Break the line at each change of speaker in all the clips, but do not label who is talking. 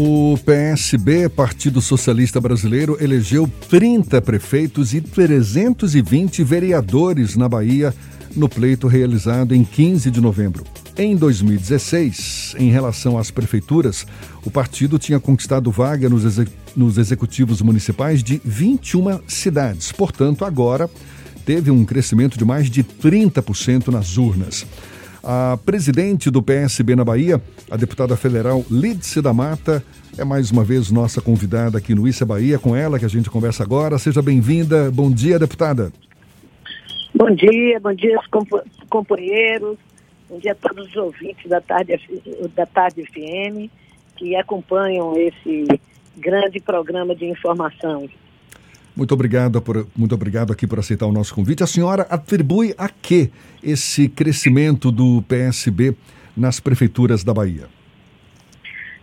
O PSB, Partido Socialista Brasileiro, elegeu 30 prefeitos e 320 vereadores na Bahia no pleito realizado em 15 de novembro. Em 2016, em relação às prefeituras, o partido tinha conquistado vaga nos, nos executivos municipais de 21 cidades. Portanto, agora teve um crescimento de mais de 30% nas urnas. A presidente do PSB na Bahia, a deputada federal Lídice da Mata, é mais uma vez nossa convidada aqui no Issa Bahia, com ela que a gente conversa agora. Seja bem-vinda. Bom dia, deputada.
Bom dia, bom dia, companheiros. Bom dia a todos os ouvintes da Tarde, da tarde FM que acompanham esse grande programa de informação.
Muito obrigado, por, muito obrigado aqui por aceitar o nosso convite. A senhora atribui a que esse crescimento do PSB nas prefeituras da Bahia?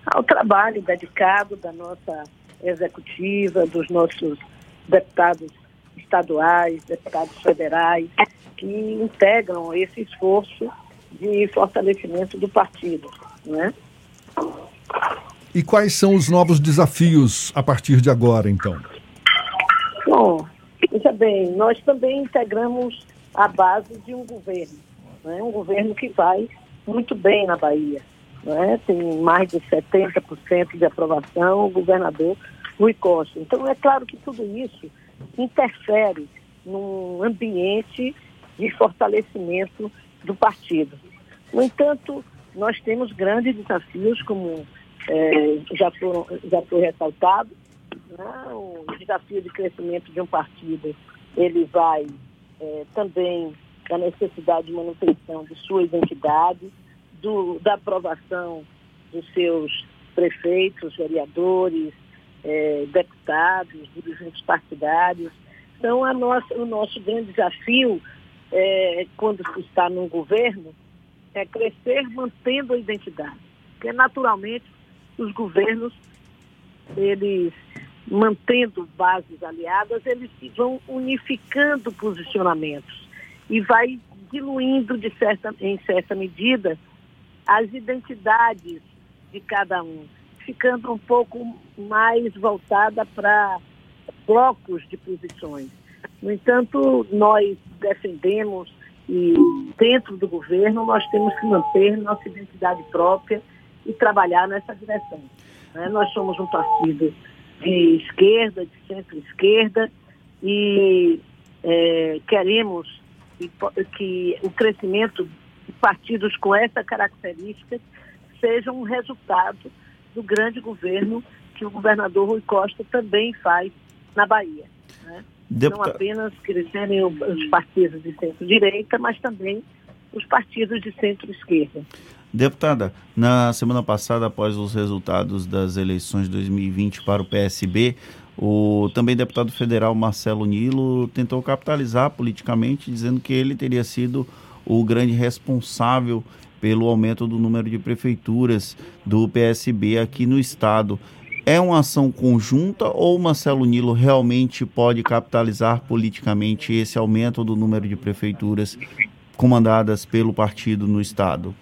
Ao trabalho dedicado da nossa executiva, dos nossos deputados estaduais, deputados federais, que integram esse esforço de fortalecimento do partido. Né?
E quais são os novos desafios a partir de agora, então?
Veja bem, nós também integramos a base de um governo, né? um governo que vai muito bem na Bahia. Né? Tem mais de 70% de aprovação, o governador Rui Costa. Então, é claro que tudo isso interfere num ambiente de fortalecimento do partido. No entanto, nós temos grandes desafios, como é, já, foram, já foi ressaltado, né? o desafio de crescimento de um partido, ele vai é, também da necessidade de manutenção de sua identidade, do, da aprovação dos seus prefeitos, vereadores, é, deputados, dirigentes partidários. Então, nossa, o nosso grande desafio, é, quando se está num governo, é crescer mantendo a identidade. Porque, naturalmente, os governos, eles mantendo bases aliadas, eles vão unificando posicionamentos e vai diluindo de certa, em certa medida as identidades de cada um, ficando um pouco mais voltada para blocos de posições. No entanto, nós defendemos e dentro do governo nós temos que manter nossa identidade própria e trabalhar nessa direção. Né? Nós somos um partido de esquerda, de centro-esquerda, e é, queremos que, o crescimento de partidos com essa característica seja um resultado do grande governo que o governador Rui Costa também faz na Bahia. Né? Não apenas crescerem os partidos de centro-direita, mas também os partidos de centro-esquerda.
Deputada, na semana passada, após os resultados das eleições de 2020 para o PSB, o também deputado federal Marcelo Nilo tentou capitalizar politicamente, dizendo que ele teria sido o grande responsável pelo aumento do número de prefeituras do PSB aqui no estado. É uma ação conjunta ou Marcelo Nilo realmente pode capitalizar politicamente esse aumento do número de prefeituras comandadas pelo partido no estado?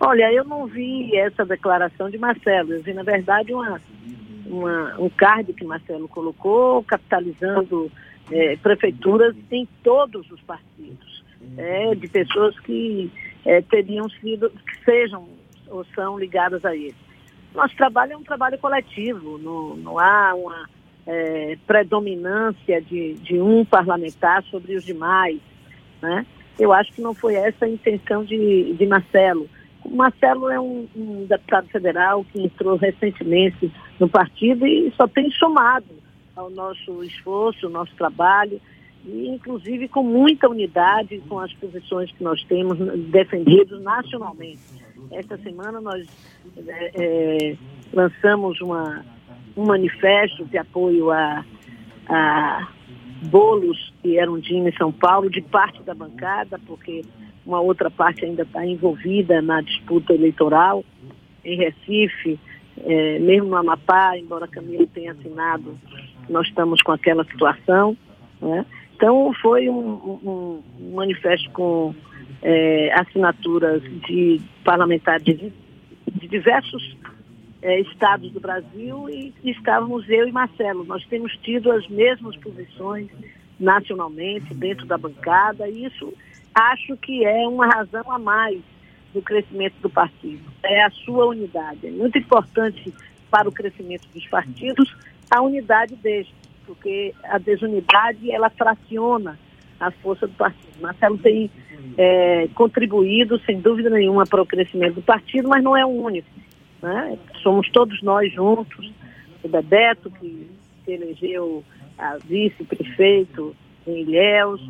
Olha, eu não vi essa declaração de Marcelo. Eu vi, na verdade, uma, uma um card que Marcelo colocou, capitalizando é, prefeituras em todos os partidos, é, de pessoas que é, teriam sido, que sejam ou são ligadas a ele. Nosso trabalho é um trabalho coletivo, não, não há uma é, predominância de, de um parlamentar sobre os demais. Né? Eu acho que não foi essa a intenção de, de Marcelo. O Marcelo é um, um, deputado federal que entrou recentemente no partido e só tem somado ao nosso esforço, ao nosso trabalho, e inclusive com muita unidade com as posições que nós temos defendido nacionalmente. Esta semana nós é, é, lançamos uma, um manifesto de apoio a, a bolos que eram de em São Paulo, de parte da bancada, porque uma outra parte ainda está envolvida na disputa eleitoral. Em Recife, é, mesmo no Amapá, embora Camilo tenha assinado, nós estamos com aquela situação. Né? Então, foi um, um, um manifesto com é, assinaturas de parlamentares de, de diversos é, estados do Brasil e estávamos eu e Marcelo. Nós temos tido as mesmas posições nacionalmente, dentro da bancada, e isso acho que é uma razão a mais do crescimento do partido. É a sua unidade. É muito importante para o crescimento dos partidos a unidade deles, porque a desunidade ela fraciona a força do partido. Marcelo tem é, contribuído, sem dúvida nenhuma, para o crescimento do partido, mas não é o único. Né? Somos todos nós juntos, o Bebeto, que se elegeu vice-prefeito em Ilhéus,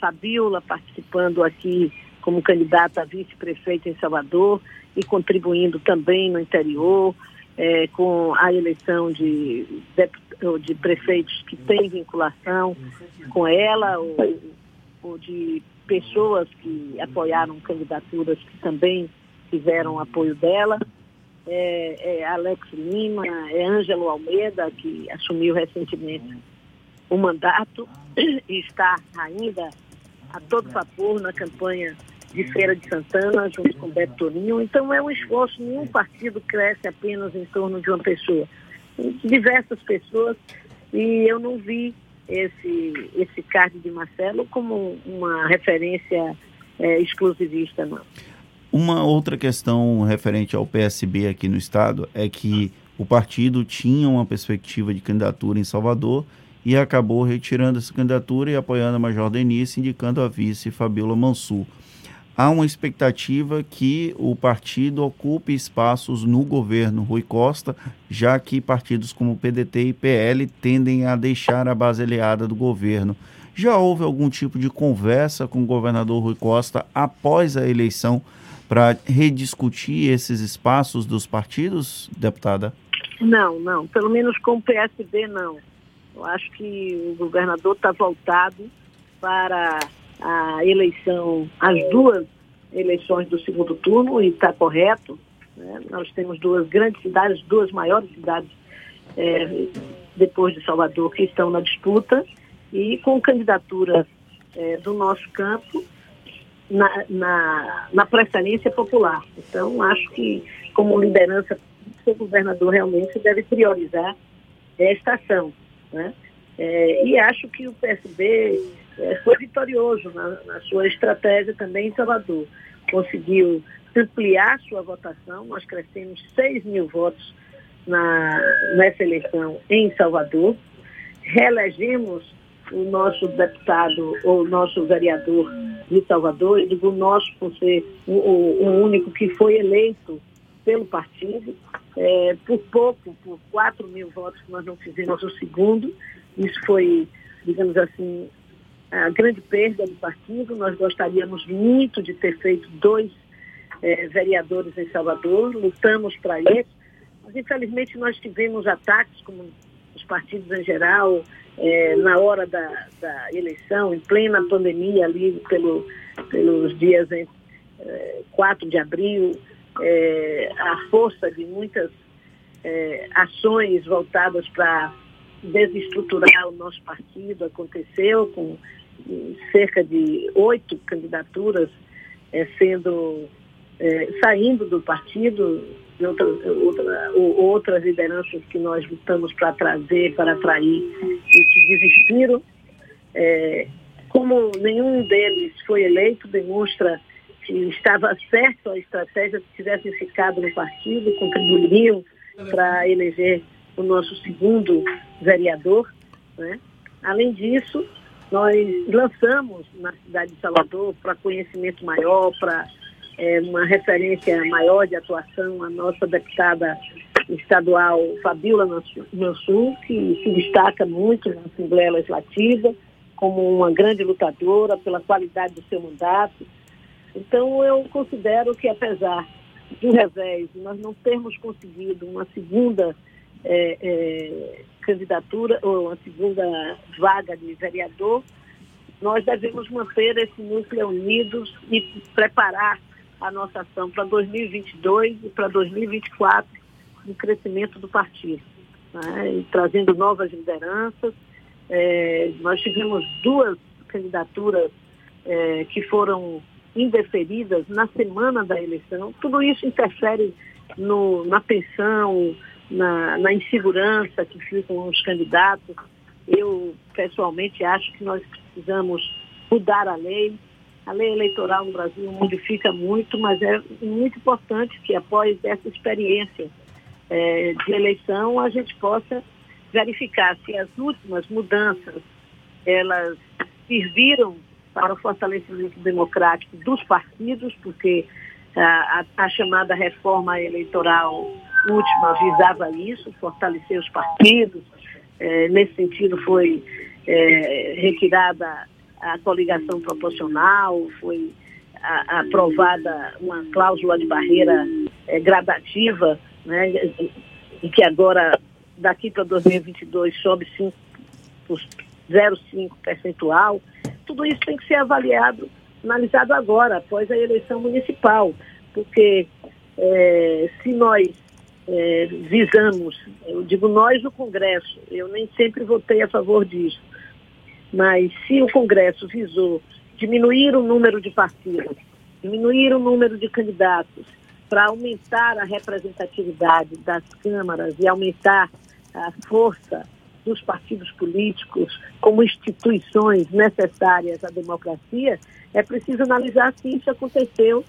Fabiola participando aqui como candidata a vice-prefeito em Salvador e contribuindo também no interior, é, com a eleição de, de, de, prefeitos que têm vinculação com ela, ou, ou de pessoas que apoiaram candidaturas que também tiveram apoio dela. É, é Alex Lima, é Ângelo Almeida, que assumiu recentemente o mandato e está ainda a todo vapor na campanha de Feira de Santana, junto com Beto Toninho. Então é um esforço, nenhum partido cresce apenas em torno de uma pessoa. Diversas pessoas, e eu não vi esse, esse card de Marcelo como uma referência é, exclusivista, não.
Uma outra questão referente ao PSB aqui no estado é que o partido tinha uma perspectiva de candidatura em Salvador e acabou retirando essa candidatura e apoiando a Major Denise, indicando a vice Fabiola Mansur. Há uma expectativa que o partido ocupe espaços no governo Rui Costa, já que partidos como PDT e PL tendem a deixar a base aliada do governo. Já houve algum tipo de conversa com o governador Rui Costa após a eleição para rediscutir esses espaços dos partidos, deputada?
Não, não. Pelo menos com o PSB, não. Eu acho que o governador está voltado para a eleição, as duas eleições do segundo turno, e está correto. Né? Nós temos duas grandes cidades, duas maiores cidades é, depois de Salvador que estão na disputa, e com candidatura é, do nosso campo na, na, na preferência popular. Então, acho que, como liderança, o governador realmente deve priorizar esta ação. Né? É, e acho que o PSB é, foi vitorioso na, na, sua estratégia também em Salvador. Conseguiu ampliar sua votação, nós crescemos 6 mil votos na, nessa eleição em Salvador, reelegemos o nosso deputado ou o nosso vereador de Salvador, eu digo nosso por ser o, o, o único que foi eleito pelo partido, é, por pouco, por 4 mil votos, nós não fizemos o segundo. Isso foi, digamos assim, a grande perda do partido. Nós gostaríamos muito de ter feito dois é, vereadores em Salvador, lutamos para isso, mas infelizmente nós tivemos ataques, como os partidos em geral, é, na hora da, da, eleição, em plena pandemia, ali pelo, pelos dias em, é, 4 de abril, é, a força de muitas é, ações voltadas para desestruturar o nosso partido aconteceu com cerca de oito candidaturas é, sendo é, saindo do partido outra, outra, outras lideranças que nós lutamos para trazer, para atrair e que desistiram. É, como nenhum deles foi eleito, demonstra estava certo a estratégia, se tivessem ficado no partido, contribuiriam para eleger o nosso segundo vereador. Né? Além disso, nós lançamos na cidade de Salvador para conhecimento maior, para é, uma referência maior de atuação, a nossa deputada estadual Fabiola Mansur, que se destaca muito na Assembleia Legislativa como uma grande lutadora pela qualidade do seu mandato, então, eu considero que, apesar do revés, nós não termos conseguido uma segunda é, é, candidatura ou uma segunda vaga de vereador, nós devemos manter esse núcleo unidos e preparar a nossa ação para 2022 e para 2024 no crescimento do partido, né? trazendo novas lideranças. É, nós tivemos duas candidaturas é, que foram indeferidas na semana da eleição. Tudo isso interfere no, na pensão, na, na insegurança que ficam os candidatos. Eu, pessoalmente, acho que nós precisamos mudar a lei. A lei eleitoral no Brasil modifica muito, mas é muito importante que, após essa experiência é, de eleição, a gente possa verificar se as últimas mudanças elas serviram para o fortalecimento democrático dos partidos, porque a, a, a chamada reforma eleitoral última visava isso, fortalecer os partidos. É, nesse sentido, foi é, retirada a coligação proporcional, foi a, aprovada uma cláusula de barreira é, gradativa, né, e que agora, daqui para 2022, sobe 0,5 percentual. Tudo isso tem que ser avaliado, analisado agora, após a eleição municipal, porque é, se nós é, visamos, eu digo nós o Congresso, eu nem sempre votei a favor disso, mas se o Congresso visou diminuir o número de partidos, diminuir o número de candidatos, para aumentar a representatividade das câmaras e aumentar a força dos partidos políticos como instituições necessárias à democracia, é preciso analisar se isso aconteceu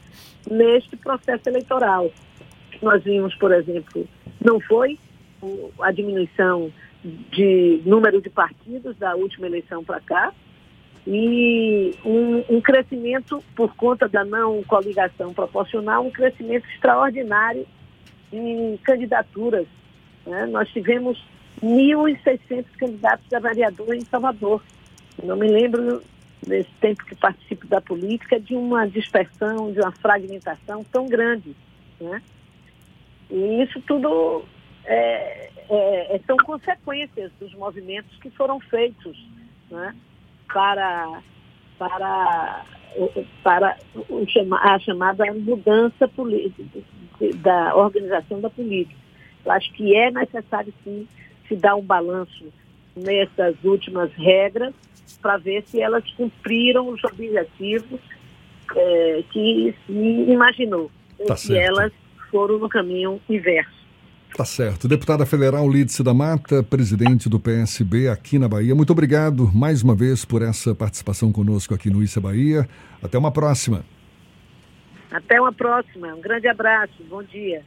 neste processo eleitoral. Nós vimos, por exemplo, não foi a diminuição de número de partidos da última eleição para cá, e um, um, crescimento, por conta da não coligação proporcional, um crescimento extraordinário em candidaturas. Né? Nós tivemos 1.600 candidatos a vereador em Salvador. Não me lembro, nesse tempo que participo da política, de uma dispersão, de uma fragmentação tão grande. Né? E isso tudo é, é, é, são consequências dos movimentos que foram feitos né, para, para, para a chamada mudança política, da organização da política. Eu acho que é necessário, sim, se dar um balanço nessas últimas regras para ver se elas cumpriram os objetivos é, que se imaginou. Tá se certo. elas foram no caminho inverso.
Tá certo. Deputada federal Lídice da Mata, presidente do PSB aqui na Bahia, muito obrigado mais uma vez por essa participação conosco aqui no Issa Bahia. Até uma próxima.
Até uma próxima. Um grande abraço. Bom dia.